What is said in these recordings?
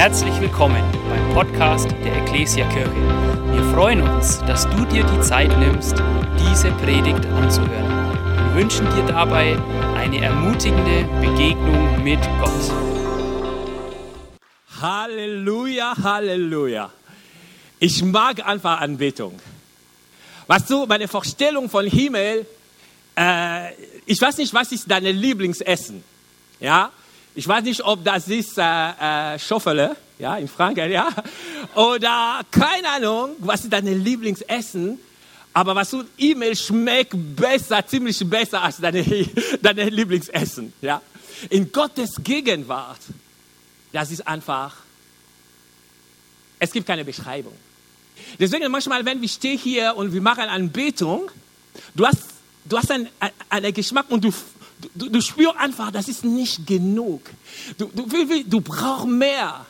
Herzlich willkommen beim Podcast der Ecclesia Kirche. Wir freuen uns, dass du dir die Zeit nimmst, diese Predigt anzuhören. Wir wünschen dir dabei eine ermutigende Begegnung mit Gott. Halleluja, Halleluja. Ich mag einfach Anbetung. Weißt du, meine Vorstellung von Himmel, äh, ich weiß nicht, was ist deine Lieblingsessen? Ja, ich weiß nicht, ob das ist äh, äh, Schoffele, ja, in Frankreich, ja, oder keine Ahnung, was ist deine Lieblingsessen? Aber was du, E-Mail schmeckt besser, ziemlich besser als deine, deine Lieblingsessen, ja. In Gottes Gegenwart, das ist einfach, es gibt keine Beschreibung. Deswegen manchmal, wenn wir stehen hier und wir machen Anbetung, du hast, du hast einen, einen Geschmack und du, du, du spürst einfach, das ist nicht genug. Du, du, du brauchst mehr.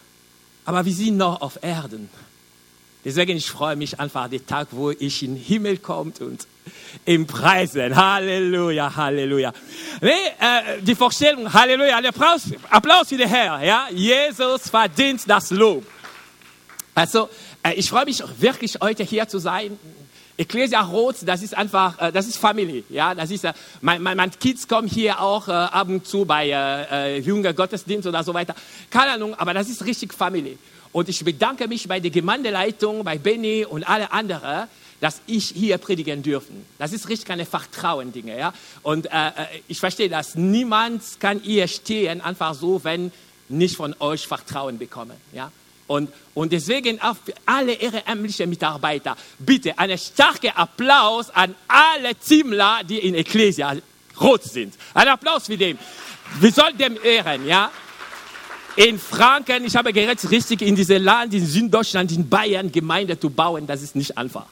Aber wir sind noch auf Erden. Deswegen ich freue mich einfach den Tag, wo ich in den Himmel komme und im Preisen. Halleluja, Halleluja. Nee, äh, die Vorstellung, Halleluja, Applaus, Applaus für den Herr. Ja? Jesus verdient das Lob. Also, äh, ich freue mich wirklich, heute hier zu sein. Ecclesia Rot, das ist einfach, äh, das ist Familie, ja, das ist, äh, mein, mein, mein Kids kommen hier auch äh, ab und zu bei äh, jünger Gottesdienst oder so weiter. Keine Ahnung, aber das ist richtig Familie. Und ich bedanke mich bei der Gemeindeleitung, bei Benny und alle anderen, dass ich hier predigen dürfen. Das ist richtig eine Vertrauen-Dinge, ja. Und äh, ich verstehe das. Niemand kann hier stehen einfach so, wenn nicht von euch Vertrauen bekommen, ja. Und, und deswegen auch für alle ehrenamtlichen Mitarbeiter, bitte einen starken Applaus an alle Teamler, die in Ecclesia rot sind. Ein Applaus für den. Wir sollten dem ehren, ja. In Franken, ich habe geredet, richtig in diesem Land, in Süddeutschland, in Bayern, Gemeinde zu bauen, das ist nicht einfach.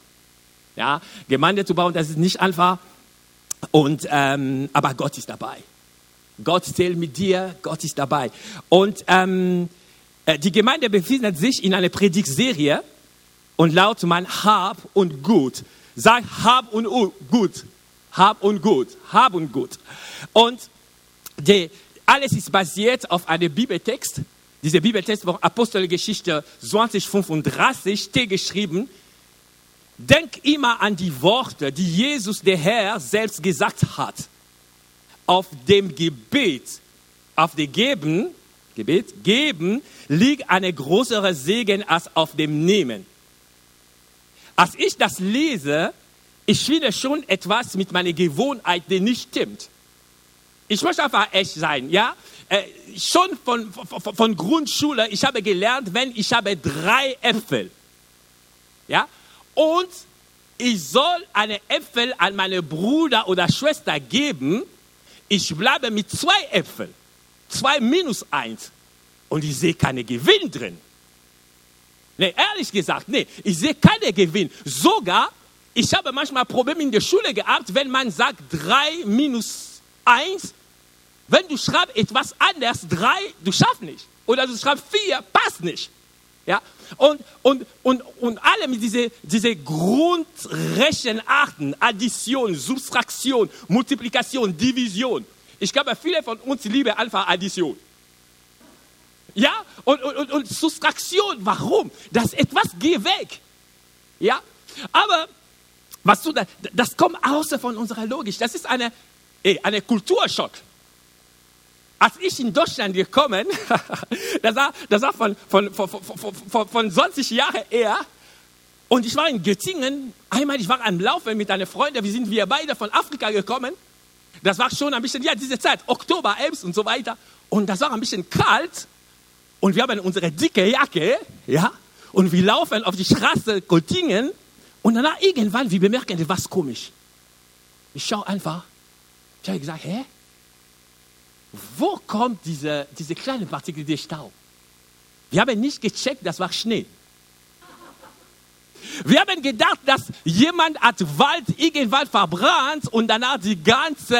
Ja, Gemeinde zu bauen, das ist nicht einfach. Und, ähm, aber Gott ist dabei. Gott zählt mit dir, Gott ist dabei. Und ähm, äh, die Gemeinde befindet sich in einer Predigtserie und laut man Hab und Gut. Sag Hab und Gut. Hab und Gut. Hab und Gut. Und die, alles ist basiert auf einem Bibeltext. Dieser Bibeltext von Apostelgeschichte 2035 steht geschrieben. Denk immer an die Worte, die Jesus der Herr selbst gesagt hat. Auf dem Gebet, auf dem Geben Gebet, geben liegt eine größere Segen als auf dem Nehmen. Als ich das lese, ich finde schon etwas mit meiner Gewohnheit, die nicht stimmt. Ich möchte einfach echt sein, ja? Äh, schon von, von, von, Grundschule, ich habe gelernt, wenn ich habe drei Äpfel, ja? Und ich soll eine Äpfel an meine Bruder oder Schwester geben, ich bleibe mit zwei Äpfeln. 2 minus 1. Und ich sehe keinen Gewinn drin. Nee, ehrlich gesagt, nee, ich sehe keinen Gewinn. Sogar, ich habe manchmal Probleme in der Schule gehabt, wenn man sagt 3 minus 1. Wenn du schreibst etwas anders, 3, du schaffst nicht. Oder du schreibst 4, passt nicht. Ja? Und, und, und, und alle mit diesen diese Grundrechenarten, Addition, Subtraktion, Multiplikation, Division, ich glaube, viele von uns lieben einfach Addition. Ja, und, und, und Subtraktion, warum? Das etwas geht weg. Ja, aber was du da, das kommt außer von unserer Logik. Das ist eine, ey, eine Kulturschock. Als ich in Deutschland gekommen, das war, das war von, von, von, von, von 20 Jahren her, und ich war in Göttingen, einmal, ich war am Laufen mit einer Freundin, wir sind wir beide von Afrika gekommen, das war schon ein bisschen, ja, diese Zeit, Oktober, Elbs und so weiter. Und das war ein bisschen kalt. Und wir haben unsere dicke Jacke, ja, und wir laufen auf die Straße Göttingen. Und danach irgendwann, wir bemerken etwas komisch. Ich schaue einfach. Ich habe gesagt, hä? Wo kommt diese, diese kleine Partikel, der Staub? Wir haben nicht gecheckt, das war Schnee. Wir haben gedacht, dass jemand hat Wald irgendwann verbrannt und danach die ganze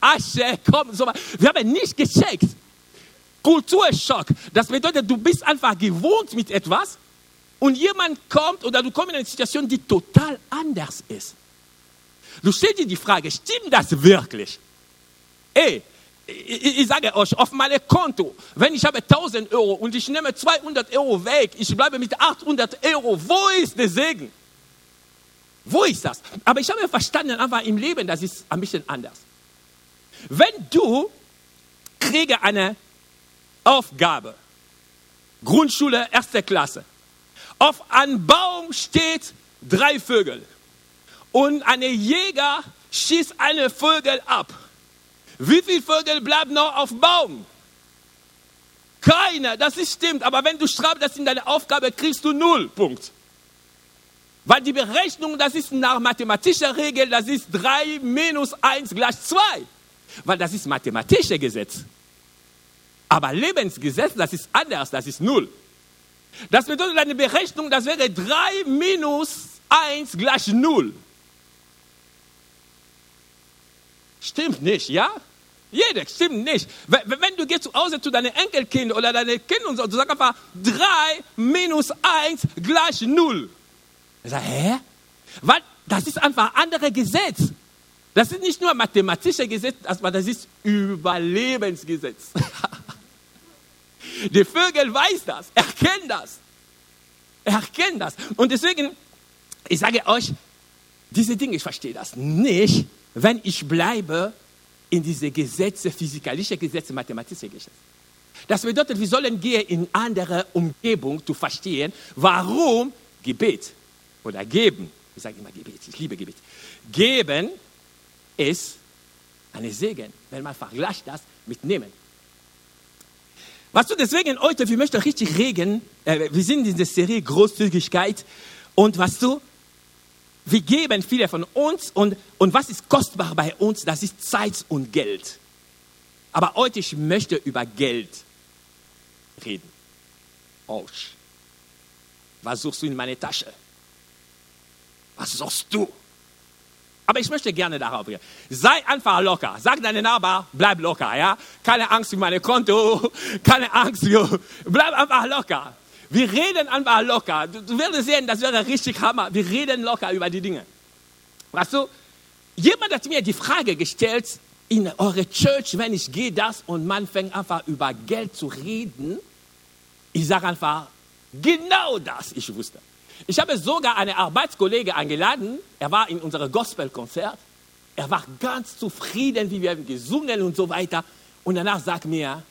Asche kommt. So wir haben nicht gecheckt. Kulturschock. Das bedeutet, du bist einfach gewohnt mit etwas und jemand kommt oder du kommst in eine Situation, die total anders ist. Du stellst dir die Frage, stimmt das wirklich? Ey, ich, ich sage euch, auf meinem Konto, wenn ich habe 1000 Euro und ich nehme 200 Euro weg, ich bleibe mit 800 Euro, wo ist der Segen? Wo ist das? Aber ich habe verstanden, einfach im Leben, das ist ein bisschen anders. Wenn du kriege eine Aufgabe, Grundschule, erste Klasse, auf einem Baum steht drei Vögel und ein Jäger schießt eine Vögel ab. Wie viele Vögel bleiben noch auf dem Baum? Keine, das ist stimmt. Aber wenn du schreibst das in deine Aufgabe, kriegst du null. Punkt. Weil die Berechnung, das ist nach mathematischer Regel, das ist 3 minus 1 gleich 2. Weil das ist mathematisches Gesetz. Aber Lebensgesetz, das ist anders, das ist null. Das bedeutet, eine Berechnung, das wäre 3 minus 1 gleich 0. Stimmt nicht, ja? Jeder, stimmt nicht. Wenn, du gehst zu Hause zu deinen Enkelkind oder deinen Kindern und du sagst einfach 3 minus 1 gleich 0. Ich sage, hä? Weil das ist einfach ein anderes Gesetz. Das ist nicht nur mathematisches Gesetz, aber das ist Überlebensgesetz. Die Vögel weiß das, erkennen das. Erkennen das. Und deswegen, ich sage euch, diese Dinge, ich verstehe das nicht, wenn ich bleibe in diese Gesetze, physikalische Gesetze, mathematische Gesetze. Das bedeutet, wir sollen gehen in andere Umgebung zu verstehen, warum Gebet oder geben, ich sage immer Gebet, ich liebe Gebet, geben ist eine Segen, wenn man vergleicht das mit nehmen. Was du deswegen heute, wir möchten richtig reden, äh, wir sind in der Serie Großzügigkeit und was du, wir geben viele von uns und, und was ist kostbar bei uns, das ist Zeit und Geld. Aber heute, ich möchte über Geld reden. Autsch. Was suchst du in meine Tasche? Was suchst du? Aber ich möchte gerne darauf gehen. Sei einfach locker. Sag deinem Nachbar, bleib locker, ja? Keine Angst für meine Konto, keine Angst, für, bleib einfach locker. Wir reden einfach locker. Du, du wirst sehen, das wäre richtig Hammer. Wir reden locker über die Dinge. Weißt du, jemand hat mir die Frage gestellt, in eure Church, wenn ich gehe das und man fängt einfach über Geld zu reden, ich sage einfach, genau das, ich wusste. Ich habe sogar einen Arbeitskollege eingeladen. Er war in unserem Gospelkonzert. Er war ganz zufrieden, wie wir gesungen und so weiter. Und danach sagt mir,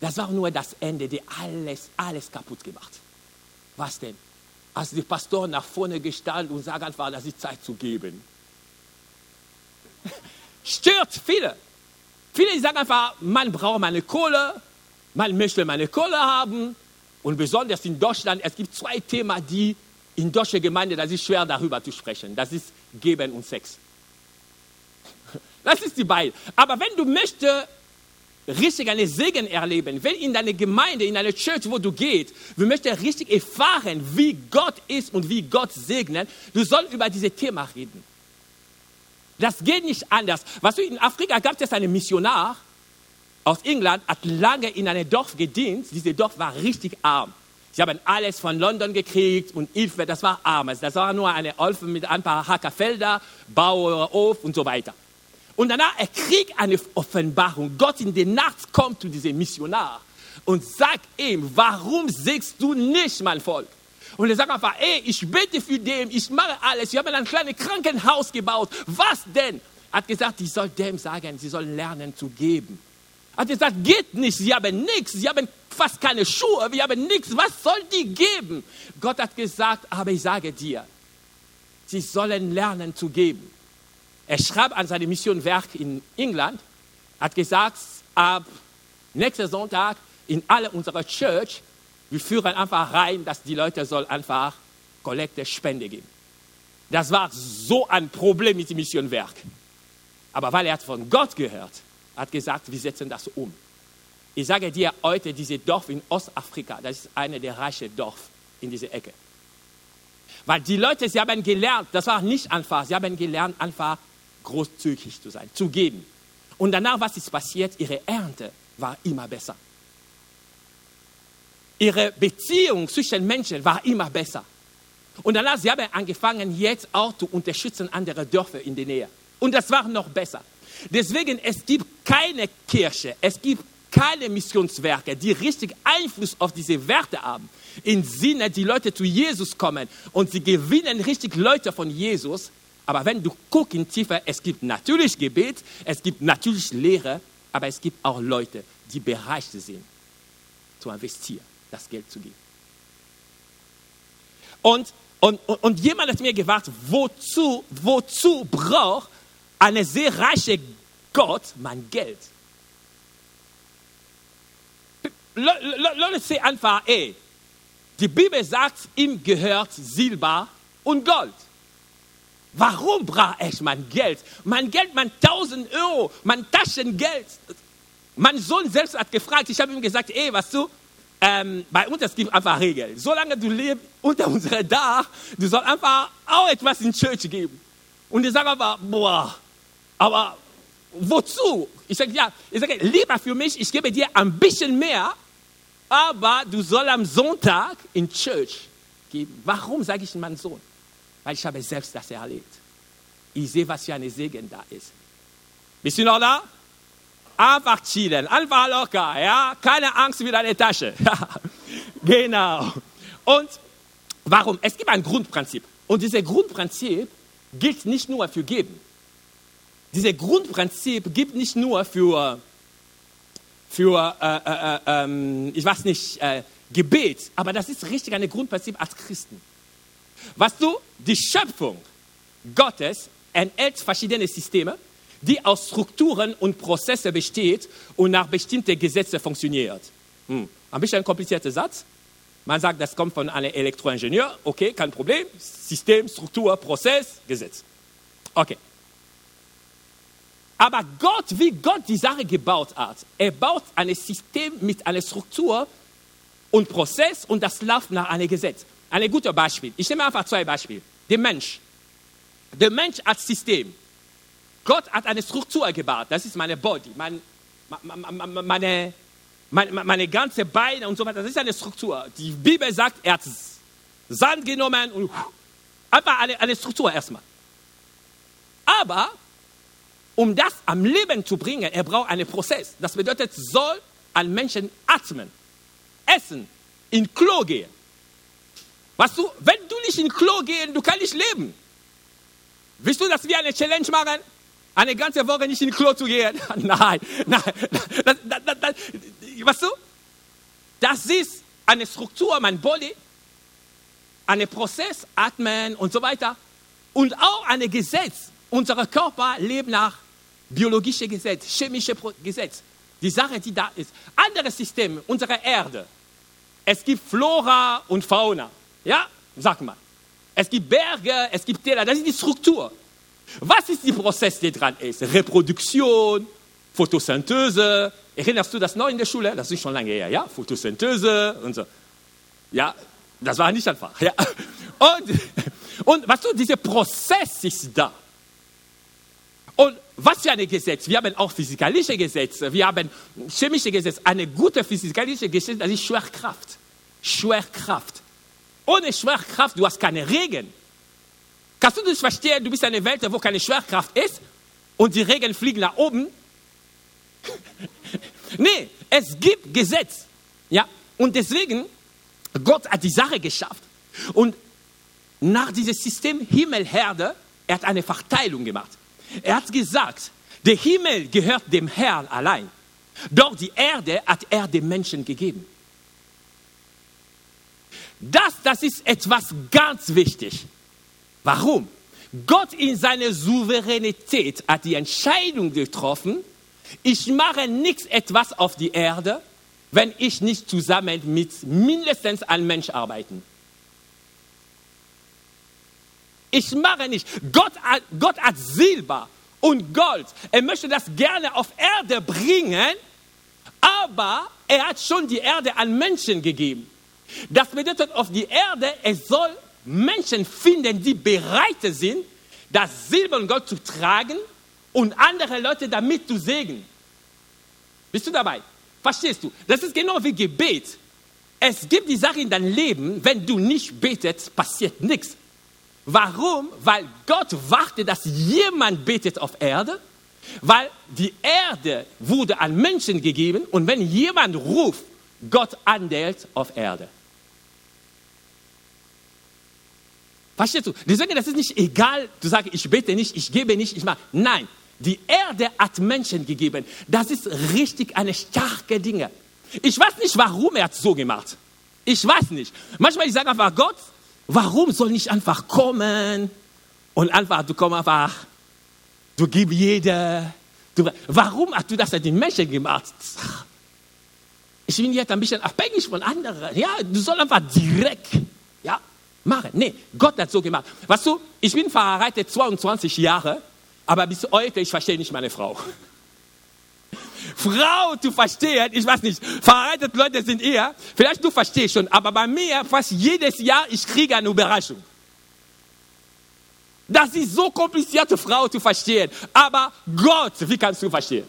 das war nur das Ende, die alles, alles kaputt gemacht. Was denn? Als die Pastor nach vorne gestanden und sagt einfach, das ist Zeit zu geben. Stört viele. Viele sagen einfach, man braucht meine Kohle, man möchte meine Kohle haben, und besonders in Deutschland, es gibt zwei Themen, die in deutscher Gemeinde, das ist schwer darüber zu sprechen. Das ist Geben und Sex. Das ist die beiden. Aber wenn du möchtest, richtig einen Segen erleben, wenn in deiner Gemeinde, in deiner Church, wo du gehst, du möchtest richtig erfahren, wie Gott ist und wie Gott segnet, du sollst über dieses Thema reden. Das geht nicht anders. Was du in Afrika gab es einen Missionar, aus England hat lange in einem Dorf gedient. Dieses Dorf war richtig arm. Sie haben alles von London gekriegt und Hilfe, das war arm. Das war nur eine Olfe mit ein paar Hackerfelder, Bauhof und so weiter. Und danach er kriegt eine Offenbarung. Gott in der Nacht kommt zu diesem Missionar und sagt ihm, warum sägst du nicht mein Volk? Und er sagt einfach, ey, ich bete für den, ich mache alles. Wir haben ein kleines Krankenhaus gebaut. Was denn? Er hat gesagt, ich soll dem sagen, sie sollen lernen zu geben hat gesagt, geht nicht, sie haben nichts, sie haben fast keine Schuhe, wir haben nichts, was soll die geben? Gott hat gesagt, aber ich sage dir, sie sollen lernen zu geben. Er schreibt an seinem Missionwerk in England, hat gesagt, ab nächsten Sonntag in alle unserer Church, wir führen einfach rein, dass die Leute soll einfach Kollekte, Spende geben. Das war so ein Problem mit dem Missionwerk. Aber weil er hat von Gott gehört, hat gesagt, wir setzen das um. Ich sage dir heute, dieses Dorf in Ostafrika, das ist eine der reichen Dorf in dieser Ecke. Weil die Leute, sie haben gelernt, das war nicht einfach, sie haben gelernt, einfach großzügig zu sein, zu geben. Und danach, was ist passiert? Ihre Ernte war immer besser. Ihre Beziehung zwischen Menschen war immer besser. Und danach, sie haben angefangen, jetzt auch zu unterstützen andere Dörfer in der Nähe. Und das war noch besser. Deswegen, es gibt keine Kirche, es gibt keine Missionswerke, die richtig Einfluss auf diese Werte haben. Im Sinne, die Leute zu Jesus kommen und sie gewinnen richtig Leute von Jesus. Aber wenn du guckst in Tiefe, es gibt natürlich Gebet, es gibt natürlich Lehre, aber es gibt auch Leute, die bereit sind, zu investieren, das Geld zu geben. Und, und, und jemand hat mir gefragt, wozu, wozu braucht eine sehr reiche Gott mein Geld? Leute sagen einfach, ey, die Bibel sagt, ihm gehört Silber und Gold. Warum brauche ich mein Geld? Mein Geld, mein 1000 Euro, mein Taschengeld. Mein Sohn selbst hat gefragt, ich habe ihm gesagt, ey, was du, ähm, bei uns es gibt einfach Regeln. Solange du lebst unter unserem Dach, du sollst einfach auch etwas in die Kirche geben. Und ich sage aber, boah, aber wozu? Ich sage, ja, ich sage, lieber für mich, ich gebe dir ein bisschen mehr, aber du sollst am Sonntag in Church geben. Warum sage ich meinem Sohn? Weil ich habe selbst das erlebt. Ich sehe, was für eine Segen da ist. Bist du noch da? Einfach chillen, einfach locker, ja? Keine Angst mit deiner Tasche. genau. Und warum? Es gibt ein Grundprinzip. Und dieses Grundprinzip gilt nicht nur für Geben. Dieses Grundprinzip gilt nicht nur für für, äh, äh, äh, ähm, ich weiß nicht, äh, Gebet, aber das ist richtig ein Grundprinzip als Christen. Weißt du, die Schöpfung Gottes enthält verschiedene Systeme, die aus Strukturen und Prozessen besteht und nach bestimmten Gesetzen funktioniert. Hm. Ein bisschen ein komplizierter Satz. Man sagt, das kommt von einem Elektroingenieur. Okay, kein Problem. System, Struktur, Prozess, Gesetz. Okay. Aber Gott, wie Gott die Sache gebaut hat, er baut ein System mit einer Struktur und Prozess und das läuft nach einem Gesetz. Ein gutes Beispiel. Ich nehme einfach zwei Beispiele. Der Mensch. Der Mensch als System. Gott hat eine Struktur gebaut. Das ist meine Body, mein, meine, meine, meine ganze Beine und so weiter. Das ist eine Struktur. Die Bibel sagt, er hat Sand genommen und einfach eine, eine Struktur erstmal. Aber um das am Leben zu bringen, er braucht einen Prozess. Das bedeutet, soll ein Menschen atmen, essen, in Klo gehen. Weißt du, wenn du nicht in Klo gehen, du kannst nicht leben. Willst du, dass wir eine Challenge machen? Eine ganze Woche nicht in Klo zu gehen? nein, nein. Das, das, das, weißt du? Das ist eine Struktur, mein Body, ein Prozess, atmen und so weiter. Und auch ein Gesetz. Unser Körper lebt nach biologische Gesetz, chemische Gesetz. Die Sache, die da ist. Andere Systeme, unsere Erde. Es gibt Flora und Fauna. Ja, sag mal. Es gibt Berge, es gibt Täler. Das ist die Struktur. Was ist der Prozess, der dran ist? Reproduktion, Photosynthese. Erinnerst du das noch in der Schule? Das ist schon lange her, ja? Photosynthese und so. Ja, das war nicht einfach. Ja. Und, und was weißt du, dieser Prozess ist da. Und was für ein Gesetz? Wir haben auch physikalische Gesetze, wir haben chemische Gesetze. Eine gute physikalische Gesetz, das ist Schwerkraft. Schwerkraft. Ohne Schwerkraft, du hast keine Regen. Kannst du das verstehen? Du bist in einer Welt, wo keine Schwerkraft ist und die Regen fliegen nach oben. nee, es gibt Gesetz. Ja, und deswegen, Gott hat die Sache geschafft. Und nach diesem System Himmel-Herde, er hat eine Verteilung gemacht. Er hat gesagt, der Himmel gehört dem Herrn allein. Doch die Erde hat er dem Menschen gegeben. Das, das ist etwas ganz wichtig. Warum? Gott in seiner Souveränität hat die Entscheidung getroffen, ich mache nichts etwas auf die Erde, wenn ich nicht zusammen mit mindestens einem Mensch arbeite. Ich mache nicht. Gott, Gott hat Silber und Gold. Er möchte das gerne auf Erde bringen, aber er hat schon die Erde an Menschen gegeben. Das bedeutet auf die Erde, es soll Menschen finden, die bereit sind, das Silber und Gold zu tragen und andere Leute damit zu segnen. Bist du dabei? Verstehst du? Das ist genau wie Gebet. Es gibt die Sache in deinem Leben, wenn du nicht betest, passiert nichts. Warum? Weil Gott wartet, dass jemand betet auf Erde, Weil die Erde wurde an Menschen gegeben und wenn jemand ruft, Gott andelt auf Erde. Verstehst du? Deswegen, das ist nicht egal, du sagst, ich bete nicht, ich gebe nicht, ich mache. Nein, die Erde hat Menschen gegeben. Das ist richtig eine starke Dinge. Ich weiß nicht, warum er es so gemacht. Ich weiß nicht. Manchmal ich sage einfach, Gott, warum soll nicht einfach kommen und einfach, du kommst einfach, du gibst jeder. Du, warum hast du das an den Menschen gemacht? Ich bin jetzt ein bisschen abhängig von anderen. Ja, du sollst einfach direkt, ja, machen. Nee, Gott hat so gemacht. Weißt du, ich bin verheiratet 22 Jahre, aber bis heute, ich verstehe nicht meine Frau. Frau zu verstehen, ich weiß nicht, verheiratete Leute sind eher, vielleicht du verstehst schon, aber bei mir fast jedes Jahr, ich kriege eine Überraschung. Das ist so kompliziert, Frau zu verstehen. Aber Gott, wie kannst du verstehen?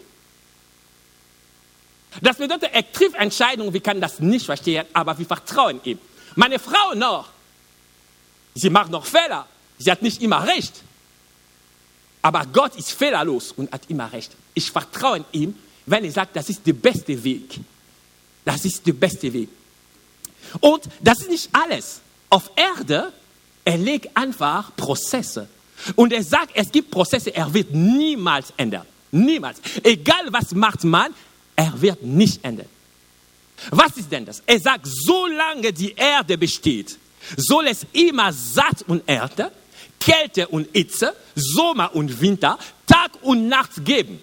Das bedeutet, er trifft Entscheidungen, wir können das nicht verstehen, aber wir vertrauen ihm. Meine Frau noch, sie macht noch Fehler, sie hat nicht immer recht. Aber Gott ist fehlerlos und hat immer recht. Ich vertraue ihm, wenn er sagt, das ist der beste Weg. Das ist der beste Weg. Und das ist nicht alles. Auf Erde, er legt einfach Prozesse. Und er sagt, es gibt Prozesse, er wird niemals ändern. Niemals. Egal was macht man, er wird nicht ändern. Was ist denn das? Er sagt, solange die Erde besteht, soll es immer Saat und Ernte, Kälte und Hitze, Sommer und Winter, Tag und Nacht geben.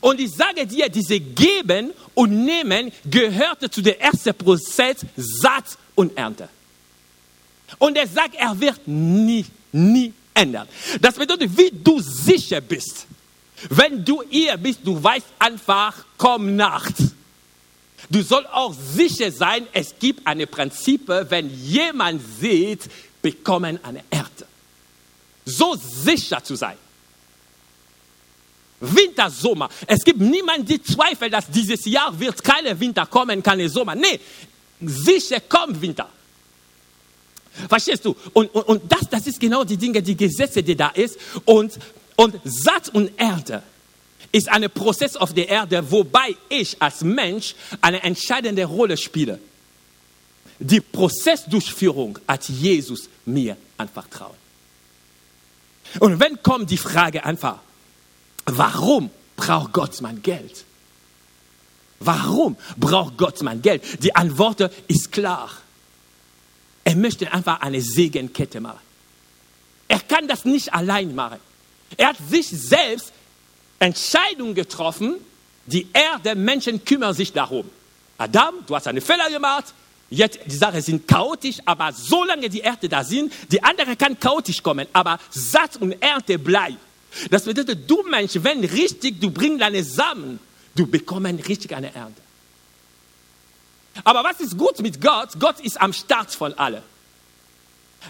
Und ich sage dir, diese Geben und Nehmen gehörte zu dem ersten Prozess Saat und Ernte. Und er sagt, er wird nie, nie ändern. Das bedeutet, wie du sicher bist, wenn du hier bist, du weißt einfach, komm Nacht. Du sollst auch sicher sein, es gibt eine Prinzip, wenn jemand sieht, bekommen eine Ernte. So sicher zu sein. Winter, Sommer. Es gibt niemanden, der zweifelt, dass dieses Jahr wird keine Winter kommen, keine Sommer. Nee, sicher kommt Winter. Verstehst du? Und, und, und das, das ist genau die Dinge, die Gesetze, die da ist. Und, und Saat und Erde ist ein Prozess auf der Erde, wobei ich als Mensch eine entscheidende Rolle spiele. Die Prozessdurchführung hat Jesus mir anvertraut. Und wenn kommt die Frage einfach, warum braucht Gott mein Geld? Warum braucht Gott mein Geld? Die Antwort ist klar. Er möchte einfach eine Segenkette machen. Er kann das nicht allein machen. Er hat sich selbst Entscheidungen getroffen, die Erde, Menschen kümmern sich darum. Adam, du hast eine Fehler gemacht, jetzt die Sachen sind chaotisch, aber solange die Erde da sind, die andere kann chaotisch kommen, aber Satz und Ernte bleiben. Das bedeutet, du Mensch, wenn richtig, du bringst deine Samen, du bekommst richtig eine Ernte. Aber was ist gut mit Gott? Gott ist am Start von allem.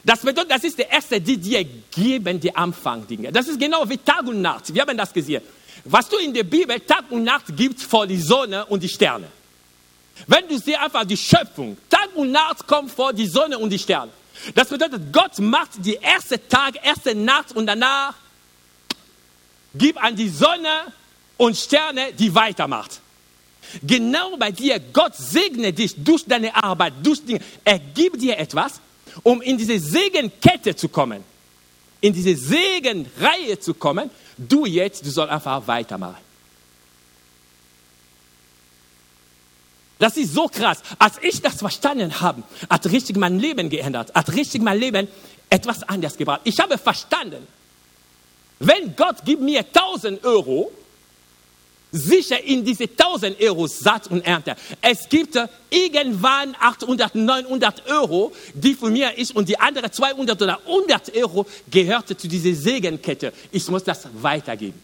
Das bedeutet, das ist der erste, die dir geben, die Anfang-Dinge. Das ist genau wie Tag und Nacht. Wir haben das gesehen. Was du in der Bibel Tag und Nacht gibst vor die Sonne und die Sterne. Wenn du siehst einfach die Schöpfung, Tag und Nacht kommt vor die Sonne und die Sterne. Das bedeutet, Gott macht die erste Tag, erste Nacht und danach gibt an die Sonne und Sterne, die weitermacht. Genau bei dir, Gott segne dich durch deine Arbeit, durch Dinge. Er gibt dir etwas, um in diese Segenkette zu kommen, in diese Segenreihe zu kommen. Du jetzt, du sollst einfach weitermachen. Das ist so krass. Als ich das verstanden habe, hat richtig mein Leben geändert, hat richtig mein Leben etwas anders gebracht. Ich habe verstanden, wenn Gott gibt mir 1000 Euro, sicher in diese 1000 Euro Satz und Ernte. Es gibt irgendwann 800, 900 Euro, die von mir ist und die andere 200 oder 100 Euro gehörte zu dieser Segenkette. Ich muss das weitergeben.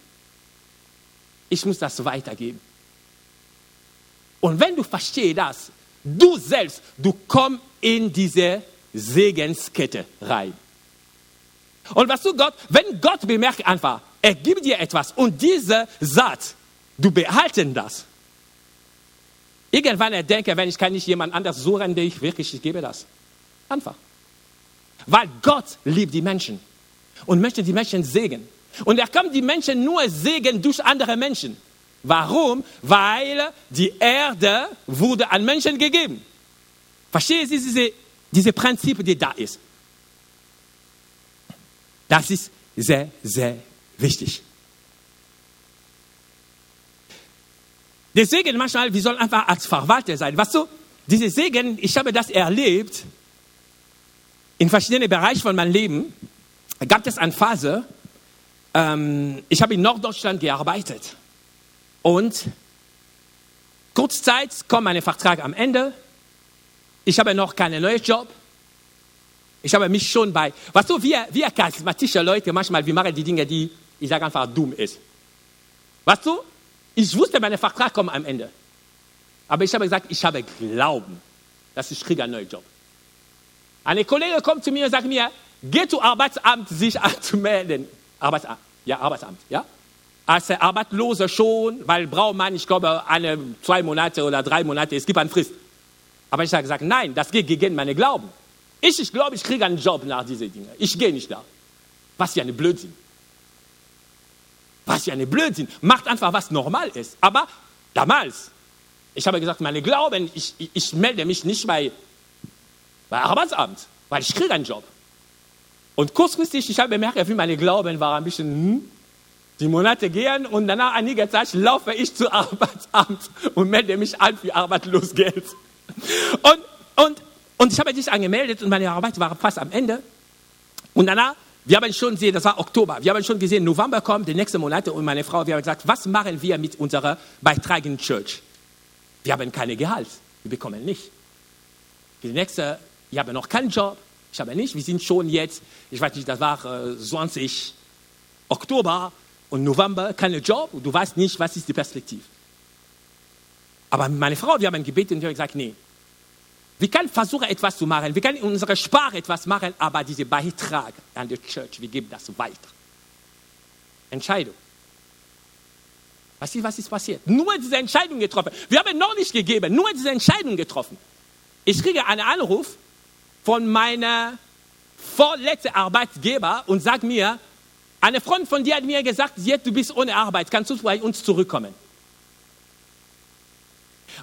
Ich muss das weitergeben. Und wenn du verstehst das, du selbst, du kommst in diese Segenskette rein. Und was du Gott, wenn Gott bemerkt einfach, er gibt dir etwas und dieser Satz, Du behalten das. Irgendwann er denke, wenn ich kann nicht jemand anders suchen, der ich wirklich, ich gebe das. Einfach. Weil Gott liebt die Menschen und möchte die Menschen segnen. Und er kann die Menschen nur segnen durch andere Menschen. Warum? Weil die Erde wurde an Menschen gegeben. Verstehen Sie diese, diese Prinzip, die da ist? Das ist sehr, sehr wichtig. Deswegen manchmal, wir sollen einfach als Verwalter sein. Weißt du, diese Segen, ich habe das erlebt in verschiedenen Bereichen von meinem Leben. Gab es eine Phase, ähm, ich habe in Norddeutschland gearbeitet und kurz Zeit kommt mein Vertrag am Ende. Ich habe noch keinen neuen Job. Ich habe mich schon bei, weißt du, wir, wir charismatische Leute, manchmal, wir machen die Dinge, die, ich sage einfach, dumm ist. Weißt du, ich wusste, mein Vertrag kommt am Ende. Aber ich habe gesagt, ich habe Glauben, dass ich kriege einen neuen Job. Eine Kollegin kommt zu mir und sagt mir, geh zu Arbeitsamt, sich anzumelden. Arbeitsamt, ja, Arbeitsamt, ja. Als Arbeitsloser schon, weil braucht man, ich glaube, eine, zwei Monate oder drei Monate, es gibt eine Frist. Aber ich habe gesagt, nein, das geht gegen meine Glauben. Ich, ich glaube, ich kriege einen Job nach diesen Dingen. Ich gehe nicht da. Was für eine Blödsinn. Was für eine Blödsinn. Macht einfach, was normal ist. Aber damals, ich habe gesagt, meine Glauben, ich, ich, ich melde mich nicht bei, bei Arbeitsamt, weil ich kriege einen Job. Und kurzfristig, ich habe bemerkt, wie meine Glauben waren ein bisschen, hm, die Monate gehen und danach einiger Zeit laufe ich zu Arbeitsamt und melde mich an für Arbeitslosgeld. Und, und und ich habe mich angemeldet und meine Arbeit war fast am Ende. Und danach, wir haben schon gesehen, das war Oktober, wir haben schon gesehen, November kommt, die nächsten Monate und meine Frau, wir haben gesagt, was machen wir mit unserer Beitrag in Church? Wir haben keine Gehalt, wir bekommen nicht. Die nächste, ich habe noch keinen Job, ich habe nicht, wir sind schon jetzt, ich weiß nicht, das war äh, 20 Oktober und November, keinen Job, du weißt nicht, was ist die Perspektive. Aber meine Frau, wir haben gebetet und wir haben gesagt, nee, wir können versuchen, etwas zu machen. Wir können in unserer Sprache etwas machen, aber dieser Beitrag an die Church, wir geben das weiter. Entscheidung. Was ist, was ist passiert? Nur diese Entscheidung getroffen. Wir haben noch nicht gegeben, nur diese Entscheidung getroffen. Ich kriege einen Anruf von meiner vorletzten Arbeitgeber und sagt mir, eine Freundin von dir hat mir gesagt, jetzt du bist ohne Arbeit, kannst du bei uns zurückkommen?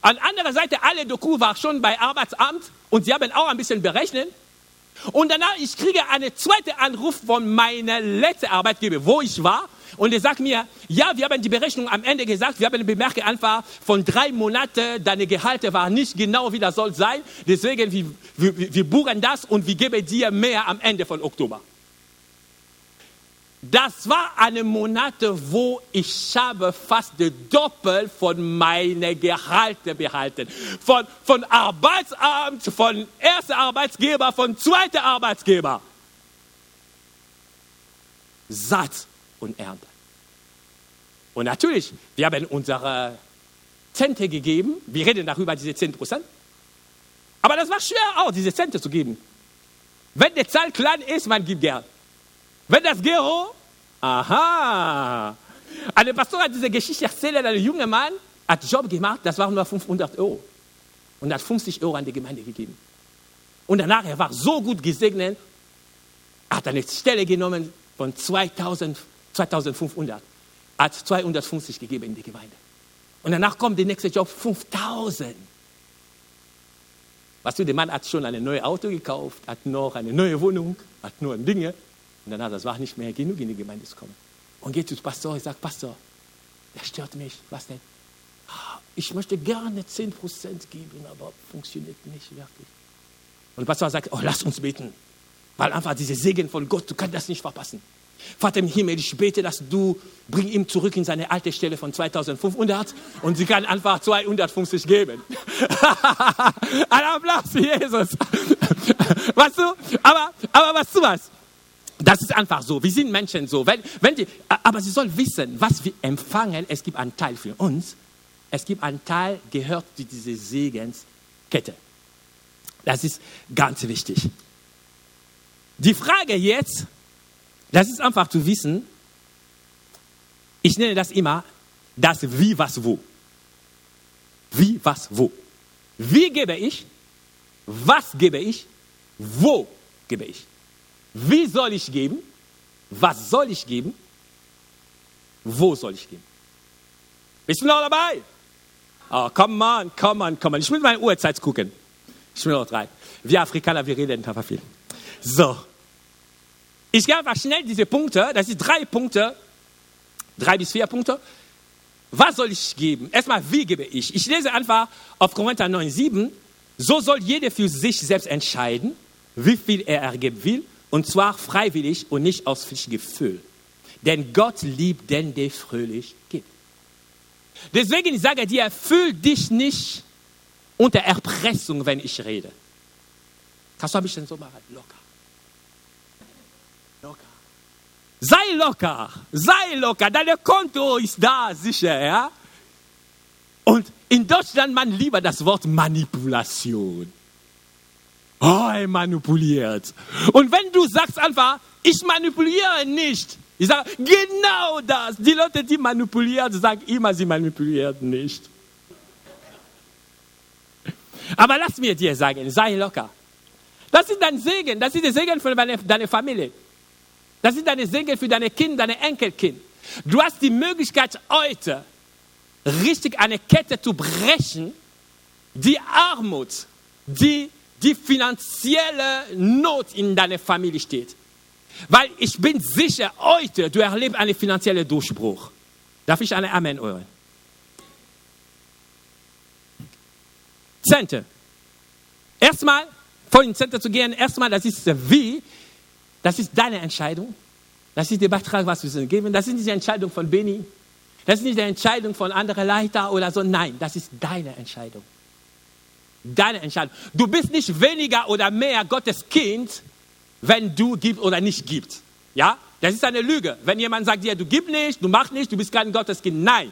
An anderer Seite, alle Doku war schon bei Arbeitsamt und sie haben auch ein bisschen berechnet. Und danach, ich kriege einen zweiten Anruf von meiner letzten Arbeitgeber, wo ich war. Und er sagt mir, ja, wir haben die Berechnung am Ende gesagt, wir haben bemerkt einfach, von drei Monaten, deine Gehalte waren nicht genau, wie das soll sein. Deswegen, wir, wir, wir buchen das und wir geben dir mehr am Ende von Oktober. Das war eine Monate, wo ich habe fast doppelt von meinen Gehalte behalten. Von, von Arbeitsamt, von erster Arbeitsgeber, von zweiter Arbeitsgeber. Satz und Ernte. Und natürlich, wir haben unsere Zente gegeben. Wir reden darüber, diese 10 Prozent. Aber das war schwer auch, diese Zente zu geben. Wenn die Zahl klein ist, man gibt Geld. Wenn das Gero, aha. Eine Pastor hat diese Geschichte erzählt, ein junger Mann hat Job gemacht, das waren nur 500 Euro. Und hat 50 Euro an die Gemeinde gegeben. Und danach, er war so gut gesegnet, hat eine Stelle genommen von 2000, 2500, hat 250 gegeben in die Gemeinde. Und danach kommt der nächste Job, 5000. Weißt du, der Mann hat schon ein neues Auto gekauft, hat noch eine neue Wohnung, hat nur Dinge. Und danach, das war nicht mehr genug, in die Gemeinde zu kommen. Und geht zu Pastor und sagt, Pastor, der stört mich. Was denn? Ah, ich möchte gerne 10% geben, aber funktioniert nicht wirklich. Und Pastor sagt, oh, lass uns beten. Weil einfach diese Segen von Gott, du kannst das nicht verpassen. Vater im Himmel, ich bete, dass du bring ihm zurück in seine alte Stelle von 2500 und sie kann einfach 250 geben. Ein Applaus für Jesus. weißt du? Aber, aber weißt du was? Das ist einfach so. Wir sind Menschen so. Wenn, wenn die, aber sie soll wissen, was wir empfangen. Es gibt einen Teil für uns. Es gibt einen Teil, gehört zu dieser Segenskette. Das ist ganz wichtig. Die Frage jetzt, das ist einfach zu wissen, ich nenne das immer das Wie, was, wo. Wie, was, wo. Wie gebe ich? Was gebe ich? Wo gebe ich? Wie soll ich geben? Was soll ich geben? Wo soll ich gehen? Bist du noch dabei? Oh, come on, come on, come on. Ich will meine Uhrzeit gucken. Ich will noch drei. Wir Afrikaner, wir reden einfach viel. So. Ich gehe einfach schnell diese Punkte, das sind drei Punkte, drei bis vier Punkte. Was soll ich geben? Erstmal, wie gebe ich? Ich lese einfach auf Korinther 9, 7. So soll jeder für sich selbst entscheiden, wie viel er ergeben will, und zwar freiwillig und nicht aus Pflichtgefühl. Denn Gott liebt den, der fröhlich gibt. Deswegen sage ich dir, fühl dich nicht unter Erpressung, wenn ich rede. Kannst du ein bisschen so machen? Locker. Locker. Sei locker. Sei locker. Dein Konto ist da, sicher, ja? Und in Deutschland man lieber das Wort Manipulation. Oh, er manipuliert. Und wenn du sagst einfach, ich manipuliere nicht, ich sage, genau das. Die Leute, die manipulieren, sagen immer, sie manipulieren nicht. Aber lass mir dir sagen, sei locker. Das ist dein Segen. Das ist der Segen für deine, deine Familie. Das ist dein Segen für deine Kinder, deine Enkelkind. Du hast die Möglichkeit heute, richtig eine Kette zu brechen, die Armut, die, die finanzielle Not in deiner Familie steht. Weil ich bin sicher, heute, du erlebst einen finanziellen Durchbruch. Darf ich eine Amen hören? Zehnte. Erstmal, vor den Zehnte zu gehen, erstmal, das ist wie, das ist deine Entscheidung. Das ist der Beitrag, was wir geben. Das ist nicht die Entscheidung von Benny. Das ist nicht die Entscheidung von anderen Leitern oder so. Nein, das ist deine Entscheidung. Deine Entscheidung. Du bist nicht weniger oder mehr Gottes Kind, wenn du gibst oder nicht gibst. Ja? Das ist eine Lüge. Wenn jemand sagt dir, du gibst nicht, du machst nicht, du bist kein Gotteskind. Nein.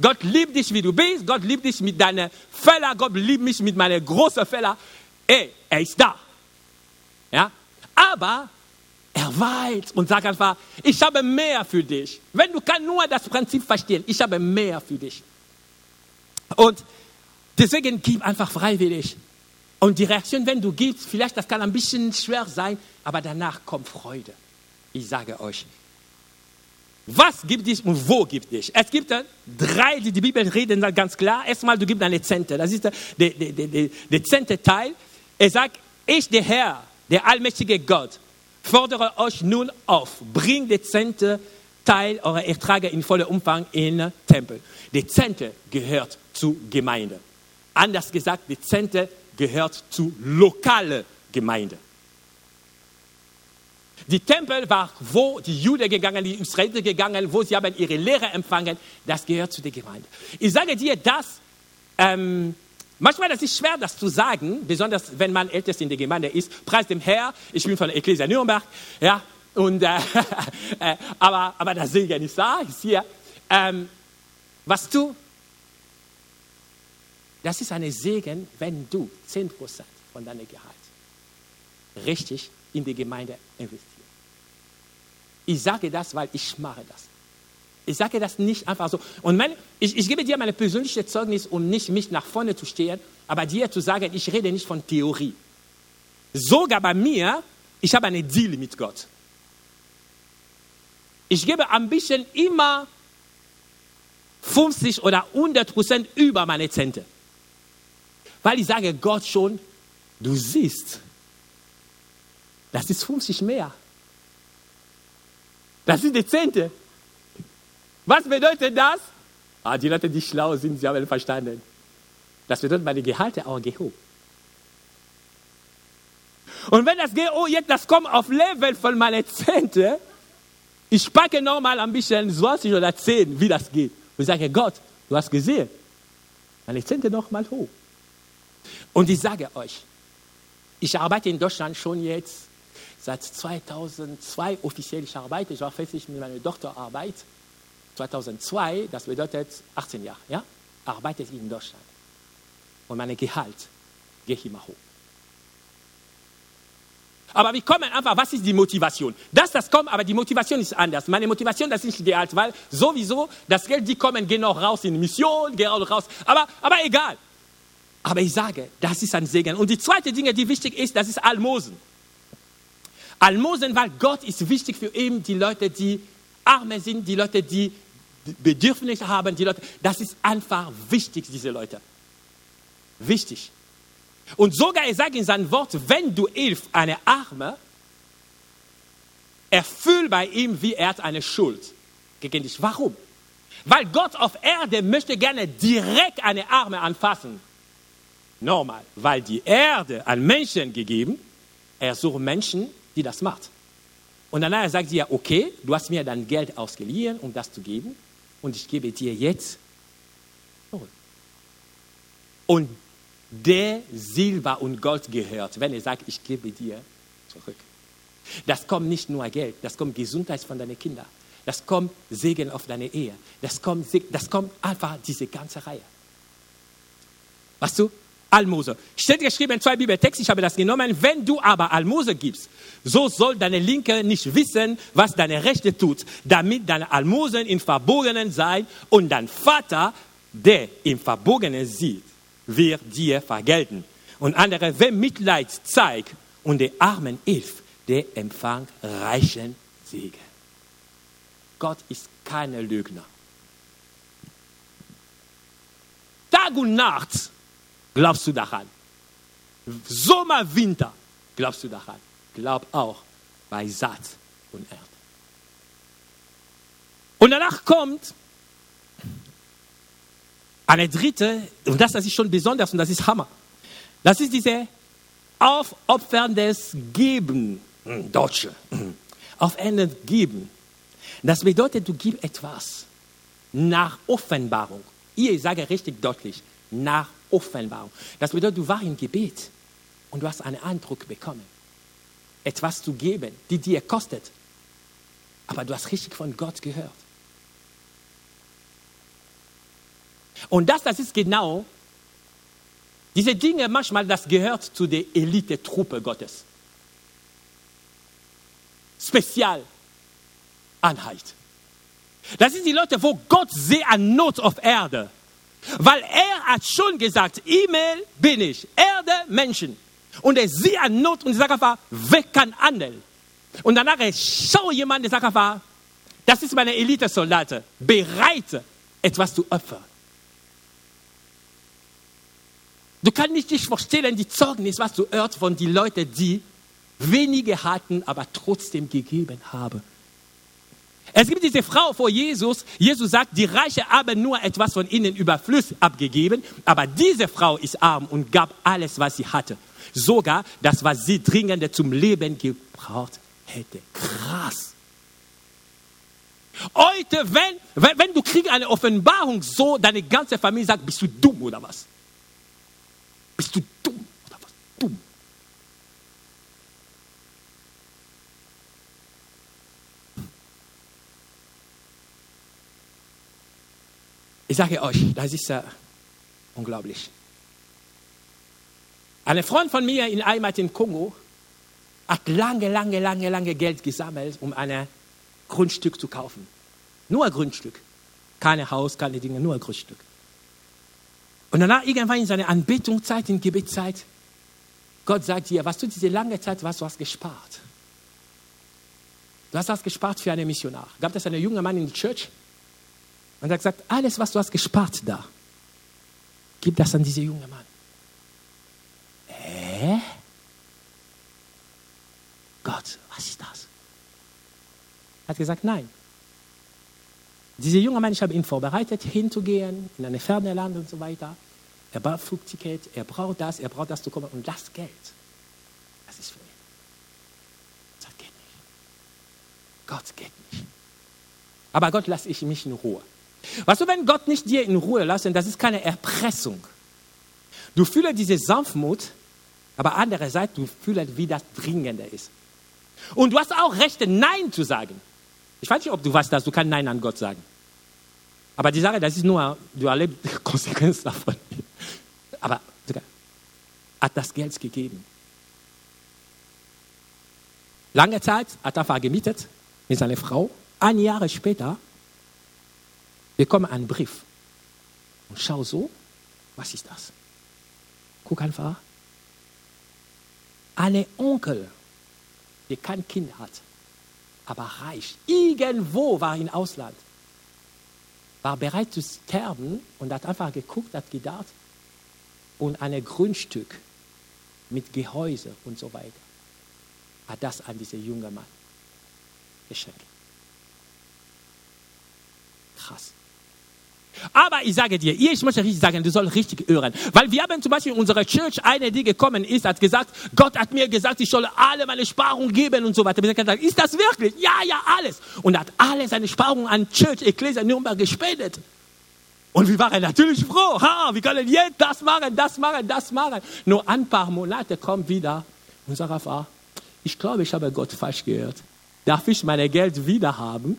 Gott liebt dich, wie du bist. Gott liebt dich mit deinen Fehler. Gott liebt mich mit meinen großen Fehlern. Ey, er ist da. Ja? Aber er weiß und sagt einfach, ich habe mehr für dich. Wenn du kannst nur das Prinzip verstehen, ich habe mehr für dich. Und deswegen gib einfach freiwillig. Und die Reaktion, wenn du gibst, vielleicht das kann ein bisschen schwer sein, aber danach kommt Freude. Ich sage euch, was gibt es und wo gibt es? Es gibt drei, die die Bibel reden ganz klar. Erstmal, du gibst eine Zente. Das ist der, der, der, der Zente Teil. Er sagt, ich, der Herr, der allmächtige Gott, fordere euch nun auf, bringt den Zente Teil eurer Erträge in vollem Umfang in den Tempel. Die Zente gehört zur Gemeinde. Anders gesagt, die Zente gehört zu lokale Gemeinde. Die Tempel war, wo die Juden gegangen, die Israeliten gegangen, wo sie haben ihre Lehre empfangen. Das gehört zu der Gemeinde. Ich sage dir das, ähm, manchmal das ist schwer, das zu sagen, besonders wenn man ältest in der Gemeinde ist. Preis dem Herr, ich bin von der Ecclesia Nürnberg, ja, und, äh, äh, aber, aber das Segen ist da, ist hier. Ähm, was du das ist ein Segen, wenn du 10% von deinem Gehalt richtig in die Gemeinde investierst. Ich sage das, weil ich mache das. Ich sage das nicht einfach so. Und meine, ich, ich gebe dir meine persönliche Zeugnis, um nicht mich nach vorne zu stehen, aber dir zu sagen, ich rede nicht von Theorie. Sogar bei mir, ich habe eine Deal mit Gott. Ich gebe ein bisschen immer 50 oder 100 Prozent über meine Zente. Weil ich sage Gott schon, du siehst, das ist 50 mehr. Das ist die Zehnte. Was bedeutet das? Ah, die Leute, die schlau sind, sie haben verstanden. Das bedeutet, meine Gehalte auch gehoben. Und wenn das GO jetzt das kommt auf Level von meiner Zehnte, ich packe nochmal ein bisschen 20 oder 10, wie das geht. Und sage, Gott, du hast gesehen, meine Zehnte nochmal hoch. Und ich sage euch, ich arbeite in Deutschland schon jetzt seit 2002 offiziell. Ich arbeite, ich war fest mit meiner Doktorarbeit 2002, das bedeutet 18 Jahre, ja, arbeite ich in Deutschland. Und mein Gehalt geht immer hoch. Aber wir kommen einfach, was ist die Motivation? Das, das kommt, aber die Motivation ist anders. Meine Motivation, das ist nicht Gehalt, weil sowieso das Geld, die kommen, gehen auch raus in Mission, gehen auch raus. Aber, aber egal. Aber ich sage, das ist ein Segen. Und die zweite Dinge, die wichtig ist, das ist Almosen. Almosen, weil Gott ist wichtig für eben die Leute, die Arme sind, die Leute, die Bedürfnisse haben, die Leute. Das ist einfach wichtig, diese Leute. Wichtig. Und sogar er sagt in seinem Wort, wenn du hilfst eine Arme, erfüll bei ihm, wie er hat eine Schuld gegen dich. Warum? Weil Gott auf Erde möchte gerne direkt eine Arme anfassen. Normal, weil die Erde an Menschen gegeben, er sucht Menschen, die das macht. Und danach sagt sie ja, okay, du hast mir dann Geld ausgeliehen, um das zu geben, und ich gebe dir jetzt. Und der Silber und Gold gehört, wenn er sagt, ich gebe dir zurück. Das kommt nicht nur Geld, das kommt Gesundheit von deinen Kindern. Das kommt Segen auf deine Ehe. Das kommt, das kommt einfach diese ganze Reihe. Weißt du? Almose. Steht geschrieben in zwei Bibeltexten, ich habe das genommen. Wenn du aber Almose gibst, so soll deine Linke nicht wissen, was deine Rechte tut, damit deine Almosen im Verborgenen sein und dein Vater, der im Verborgenen sieht, wird dir vergelten. Und andere, wer Mitleid zeigt und den Armen hilft, der empfängt reichen Segen. Gott ist keine Lügner. Tag und Nacht glaubst du daran. Sommer, Winter glaubst du daran. Glaub auch bei Saat und Erde. Und danach kommt eine dritte, und das, ist schon besonders und das ist Hammer. Das ist diese aufopferndes Geben, hm, Deutsche, hm, aufopferndes Geben. Das bedeutet, du gibst etwas nach Offenbarung. Ich sage richtig deutlich, nach Offenbarung. Das bedeutet, du warst im Gebet und du hast einen Eindruck bekommen, etwas zu geben, die dir kostet. Aber du hast richtig von Gott gehört. Und das, das ist genau diese Dinge manchmal, das gehört zu der Elite-Truppe Gottes. Spezial. Anhalt. Das sind die Leute, wo Gott sehr an Not auf Erde. Weil er hat schon gesagt, E-Mail bin ich, Erde Menschen. Und er sieht an Not und sagt einfach, wer kann handeln? Und danach schau jemand, der sagt einfach, das ist meine Elite-Soldaten, bereit, etwas zu opfern. Du kannst nicht dich vorstellen, die Zeugnis, was du hörst von den Leuten, die wenige hatten, aber trotzdem gegeben haben. Es gibt diese Frau vor Jesus. Jesus sagt, die Reiche haben nur etwas von ihnen überflüssig abgegeben, aber diese Frau ist arm und gab alles, was sie hatte. Sogar das, was sie dringend zum Leben gebraucht hätte. Krass. Heute, wenn, wenn, wenn du kriegst eine Offenbarung so, deine ganze Familie sagt, bist du dumm oder was? Bist du dumm Ich sage euch, das ist äh, unglaublich. Ein Freund von mir in Heimat in Kongo hat lange, lange, lange, lange Geld gesammelt, um ein Grundstück zu kaufen. Nur ein Grundstück. Keine Haus, keine Dinge, nur ein Grundstück. Und danach irgendwann in seiner Anbetungszeit, in Gebetszeit, Gott sagt dir, was du diese lange Zeit was du hast gespart. Du hast das gespart für einen Missionar. Gab es einen jungen Mann in der Church, und er hat gesagt, alles, was du hast gespart da, gib das an diesen jungen Mann. Hä? Gott, was ist das? Er hat gesagt, nein. Dieser junge Mann, ich habe ihn vorbereitet, hinzugehen, in eine ferne Land und so weiter. Er braucht Flugticket, er braucht das, er braucht das zu kommen. Und das Geld, das ist für ihn. Das geht nicht. Gott geht nicht. Aber Gott lasse ich mich in Ruhe. Weißt du, wenn Gott nicht dir in Ruhe lässt, das ist keine Erpressung. Du fühlst diese Sanftmut, aber andererseits, du fühlst, wie das Dringende ist. Und du hast auch Rechte, Nein zu sagen. Ich weiß nicht, ob du weißt, dass du kein Nein an Gott sagen. Aber die Sache, das ist nur, du erlebst Konsequenzen davon. Aber hat das Geld gegeben. Lange Zeit hat er vergemietet mit seiner Frau. Ein Jahr später bekomme einen Brief. Und schau so, was ist das? Guck einfach. Eine Onkel, der kein Kind hat, aber reich. Irgendwo war im Ausland. War bereit zu sterben und hat einfach geguckt, hat gedacht, und ein Grundstück mit Gehäuse und so weiter hat das an diesen jungen Mann geschenkt. Krass. Aber ich sage dir, ich möchte richtig sagen, du sollst richtig hören. Weil wir haben zum Beispiel in unserer Church eine, die gekommen ist, hat gesagt, Gott hat mir gesagt, ich soll alle meine Sparungen geben und so weiter. Haben gesagt, ist das wirklich? Ja, ja, alles. Und hat alle seine Sparungen an Church Ecclesia Nürnberg gespendet. Und wir waren natürlich froh. Ha, wir können jetzt das machen, das machen, das machen. Nur ein paar Monate kommt wieder sagt, ah, ich glaube, ich habe Gott falsch gehört. Darf ich mein Geld wieder haben?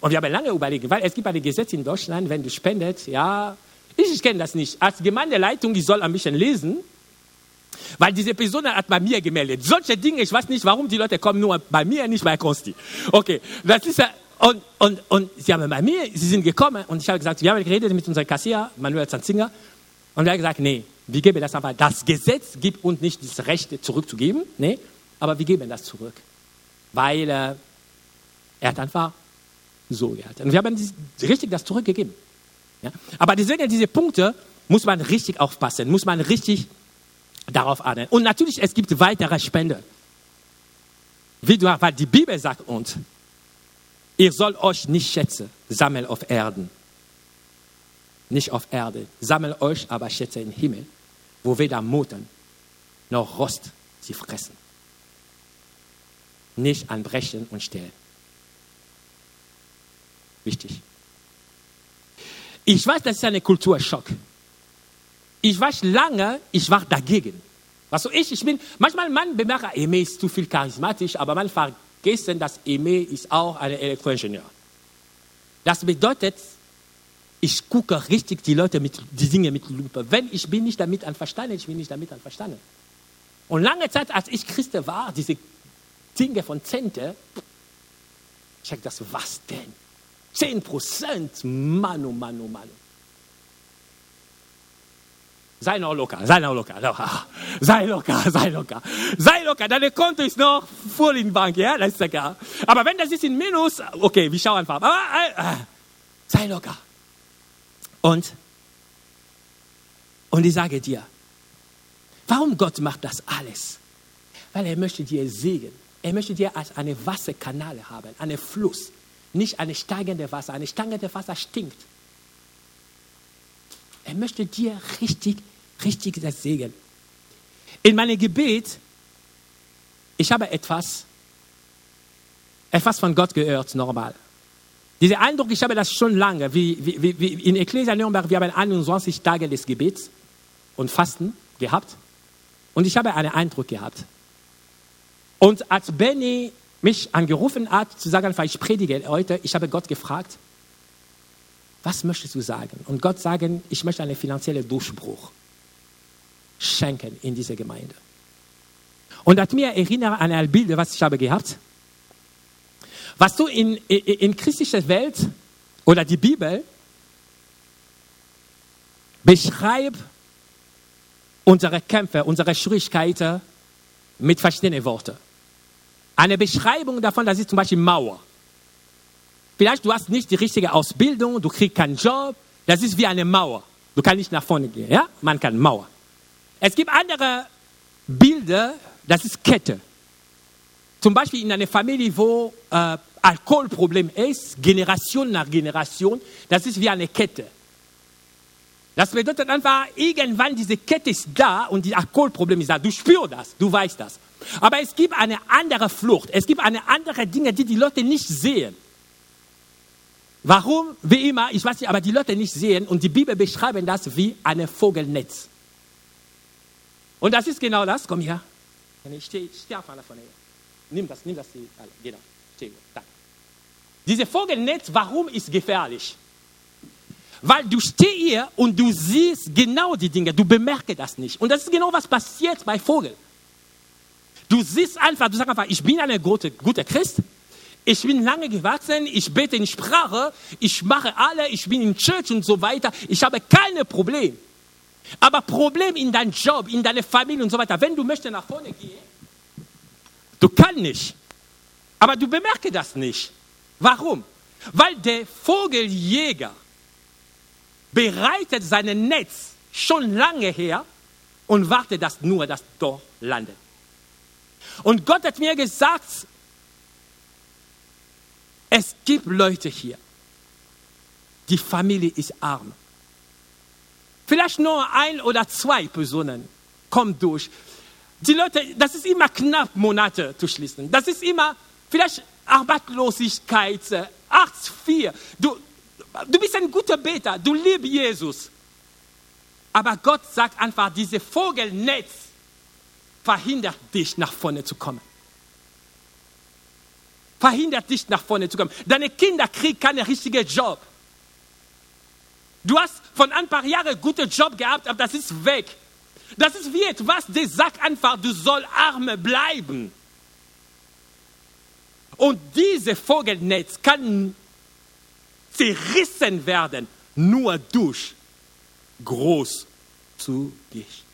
Und wir haben lange überlegt, weil es gibt ein Gesetz in Deutschland, wenn du spendet, ja, ich, ich kenne das nicht. Als Gemeindeleitung, ich soll ein bisschen lesen, weil diese Person hat bei mir gemeldet. Solche Dinge, ich weiß nicht, warum die Leute kommen nur bei mir, nicht bei Konsti. Okay, das ist ja, und, und, und sie haben bei mir, sie sind gekommen und ich habe gesagt, wir haben geredet mit unserem Kassier, Manuel Zanzinger, und er hat gesagt, nee, wir geben das einfach. Das Gesetz gibt uns nicht das Recht zurückzugeben, nee, aber wir geben das zurück. Weil äh, er hat einfach so gehalten. Und wir haben richtig das zurückgegeben. Ja? Aber deswegen, diese Punkte muss man richtig aufpassen, muss man richtig darauf achten. Und natürlich, es gibt weitere Spenden. Wie du, weil die Bibel sagt uns, ihr sollt euch nicht Schätze sammeln auf Erden. Nicht auf Erde. Sammelt euch aber Schätze im Himmel, wo weder Moten noch Rost sie fressen. Nicht anbrechen und stehlen wichtig. Ich weiß, das ist ein Kulturschock. Ich weiß lange, ich war dagegen. Was so ich, ich bin, manchmal man bemerkt, Eme ist zu viel charismatisch, aber man vergisst, dass Eme ist auch ein Elektroingenieur. Das bedeutet, ich gucke richtig die Leute mit, die Dinge mit Lupe. Wenn ich bin nicht damit einverstanden, ich bin nicht damit einverstanden. Und lange Zeit, als ich Christ war, diese Dinge von Zente, ich habe das, was denn? 10 Prozent. Mann, oh Mann, oh Mann. Sei noch locker, sei noch locker. Sei locker, sei locker. Sei locker, deine Konto ist noch voll in Bank, ja, das ist egal. Aber wenn das ist in Minus, okay, wir schauen einfach. Aber äh, äh, sei locker. Und, und ich sage dir, warum Gott macht das alles? Weil er möchte dir Segen. Er möchte dir als eine Wasserkanal haben, einen Fluss nicht eine steigende Wasser. Eine steigende Wasser stinkt. Er möchte dir richtig, richtig das Segen. In meinem Gebet, ich habe etwas, etwas von Gott gehört, normal. Dieser Eindruck, ich habe das schon lange, wie, wie, wie in Ecclesia Nürnberg, wir haben 21 Tage des Gebets und Fasten gehabt. Und ich habe einen Eindruck gehabt. Und als Benny mich angerufen hat, zu sagen, weil ich predige heute, ich habe Gott gefragt, was möchtest du sagen? Und Gott sagen, ich möchte einen finanziellen Durchbruch schenken in dieser Gemeinde. Und hat mir erinnert an ein Bild, was ich habe gehabt. Was du in, in, in christlicher Welt oder die Bibel beschreibt unsere Kämpfe, unsere Schwierigkeiten mit verschiedenen Worten. Eine Beschreibung davon, das ist zum Beispiel Mauer. Vielleicht du hast nicht die richtige Ausbildung, du kriegst keinen Job. Das ist wie eine Mauer. Du kannst nicht nach vorne gehen. Ja? Man kann Mauer. Es gibt andere Bilder, das ist Kette. Zum Beispiel in einer Familie, wo äh, Alkoholproblem ist, Generation nach Generation, das ist wie eine Kette. Das bedeutet einfach, irgendwann diese Kette ist da und die Alkoholproblem ist da. Du spürst das, du weißt das. Aber es gibt eine andere Flucht. Es gibt eine andere Dinge, die die Leute nicht sehen. Warum? Wie immer, ich weiß nicht, aber die Leute nicht sehen und die Bibel beschreibt das wie ein Vogelnetz. Und das ist genau das. Komm her. Ich stehe steh auf einer von hier. Nimm das, nimm das. Genau. Steh, da. Diese Vogelnetz, warum ist gefährlich? Weil du stehst hier und du siehst genau die Dinge, du bemerkst das nicht. Und das ist genau was passiert bei Vogel. Du siehst einfach, du sagst einfach, ich bin ein guter, guter Christ. Ich bin lange gewachsen, ich bete in Sprache, ich mache alle, ich bin in Church und so weiter. Ich habe keine Probleme. Aber Problem in deinem Job, in deiner Familie und so weiter, wenn du möchtest nach vorne gehen, du kannst nicht. Aber du bemerkst das nicht. Warum? Weil der Vogeljäger bereitet sein Netz schon lange her und wartet, dass nur das Tor landet. Und Gott hat mir gesagt, es gibt Leute hier, die Familie ist arm. Vielleicht nur ein oder zwei Personen kommen durch. Die Leute, das ist immer knapp, Monate zu schließen. Das ist immer vielleicht Arbeitslosigkeit, Arzt 4. Du, du bist ein guter Beter, du liebst Jesus. Aber Gott sagt einfach, dieses Vogelnetz verhindert dich, nach vorne zu kommen. Verhindert dich, nach vorne zu kommen. Deine Kinder kriegen keinen richtigen Job. Du hast von ein paar Jahren einen guten Job gehabt, aber das ist weg. Das ist wie etwas, der sagt einfach, du sollst arme bleiben. Und dieses Vogelnetz kann zerrissen werden, nur durch Großzügigkeit.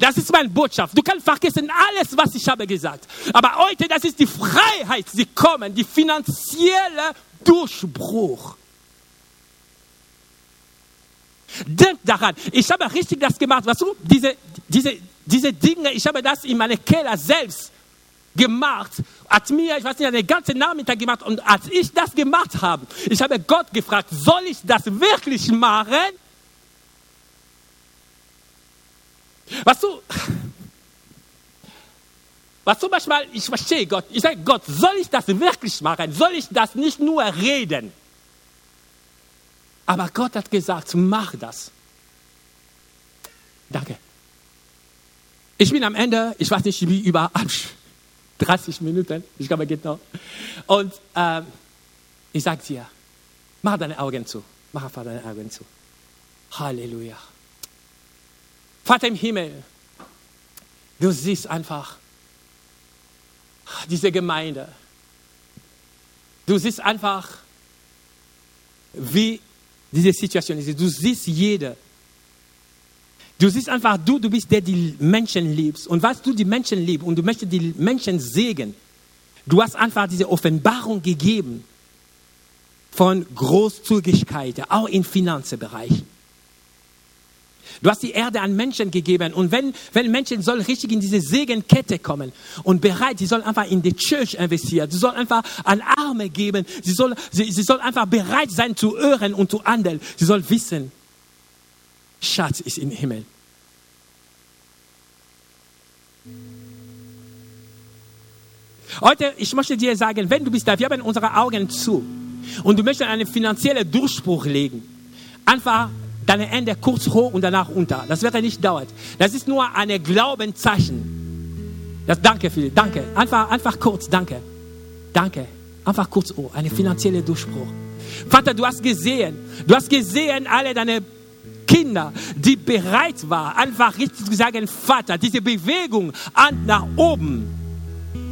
Das ist meine Botschaft. Du kannst vergessen alles, was ich habe gesagt. Aber heute, das ist die Freiheit, sie kommen, die finanzielle Durchbruch. Denk daran, ich habe richtig das gemacht. Weißt du, diese, diese, diese Dinge, ich habe das in meiner Keller selbst gemacht, hat mir, ich weiß nicht, einen ganzen Nachmittag gemacht. Und als ich das gemacht habe, ich habe Gott gefragt, soll ich das wirklich machen? Weißt du, was zum Beispiel, ich verstehe Gott, ich sage Gott, soll ich das wirklich machen? Soll ich das nicht nur reden? Aber Gott hat gesagt, mach das. Danke. Ich bin am Ende, ich weiß nicht wie über 30 Minuten, ich glaube, geht noch. Und äh, ich sage dir, mach deine Augen zu. Mach einfach deine Augen zu. Halleluja. Vater im Himmel, du siehst einfach diese Gemeinde. Du siehst einfach, wie diese Situation ist. Du siehst jede. Du siehst einfach, du, du bist der, die Menschen liebst. Und was du die Menschen liebst und du möchtest die Menschen segnen, du hast einfach diese Offenbarung gegeben von Großzügigkeit, auch im Finanzbereich. Du hast die Erde an Menschen gegeben. Und wenn, wenn Menschen sollen richtig in diese Segenkette kommen und bereit, sie sollen einfach in die Church investieren. Sie sollen einfach an Arme geben. Sie sollen, sie, sie sollen einfach bereit sein zu hören und zu handeln. Sie sollen wissen, Schatz ist im Himmel. Heute, ich möchte dir sagen, wenn du bist da, wir haben unsere Augen zu und du möchtest einen finanziellen Durchbruch legen, einfach deine Hände kurz hoch und danach unter. Das wäre nicht dauert. Das ist nur ein Glaubenszeichen. Das, danke, Philipp, danke. Einfach, einfach kurz, danke. Danke. Einfach kurz, oh, eine finanzielle Durchbruch. Vater, du hast gesehen, du hast gesehen, alle deine Kinder, die bereit waren, einfach richtig zu sagen, Vater, diese Bewegung Hand nach oben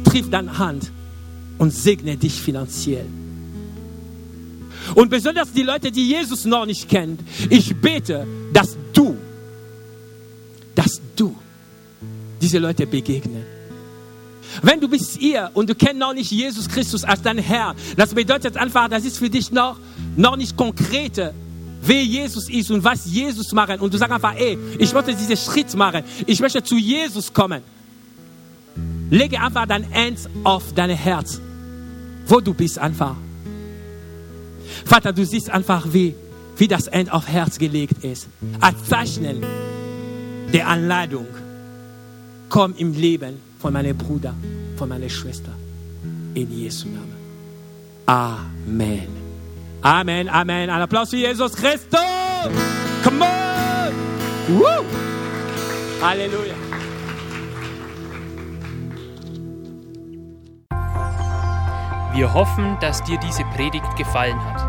trifft deine Hand und segne dich finanziell. Und besonders die Leute, die Jesus noch nicht kennen, ich bete, dass du, dass du diese Leute begegnen. Wenn du bist hier und du kennst noch nicht Jesus Christus als dein Herr, das bedeutet einfach, das ist für dich noch, noch nicht konkrete, wer Jesus ist und was Jesus macht. Und du sagst einfach, ey, ich möchte diesen Schritt machen. Ich möchte zu Jesus kommen. Lege einfach dein Hand auf dein Herz, wo du bist einfach. Vater, du siehst einfach, wie, wie das End auf Herz gelegt ist. Als Zeichen der Anladung. Komm im Leben von meinem Bruder, von meiner Schwester. In Jesu Namen. Amen. Amen, Amen. Ein Applaus für Jesus Christus. Come on. Woo. Halleluja. Wir hoffen, dass dir diese Predigt gefallen hat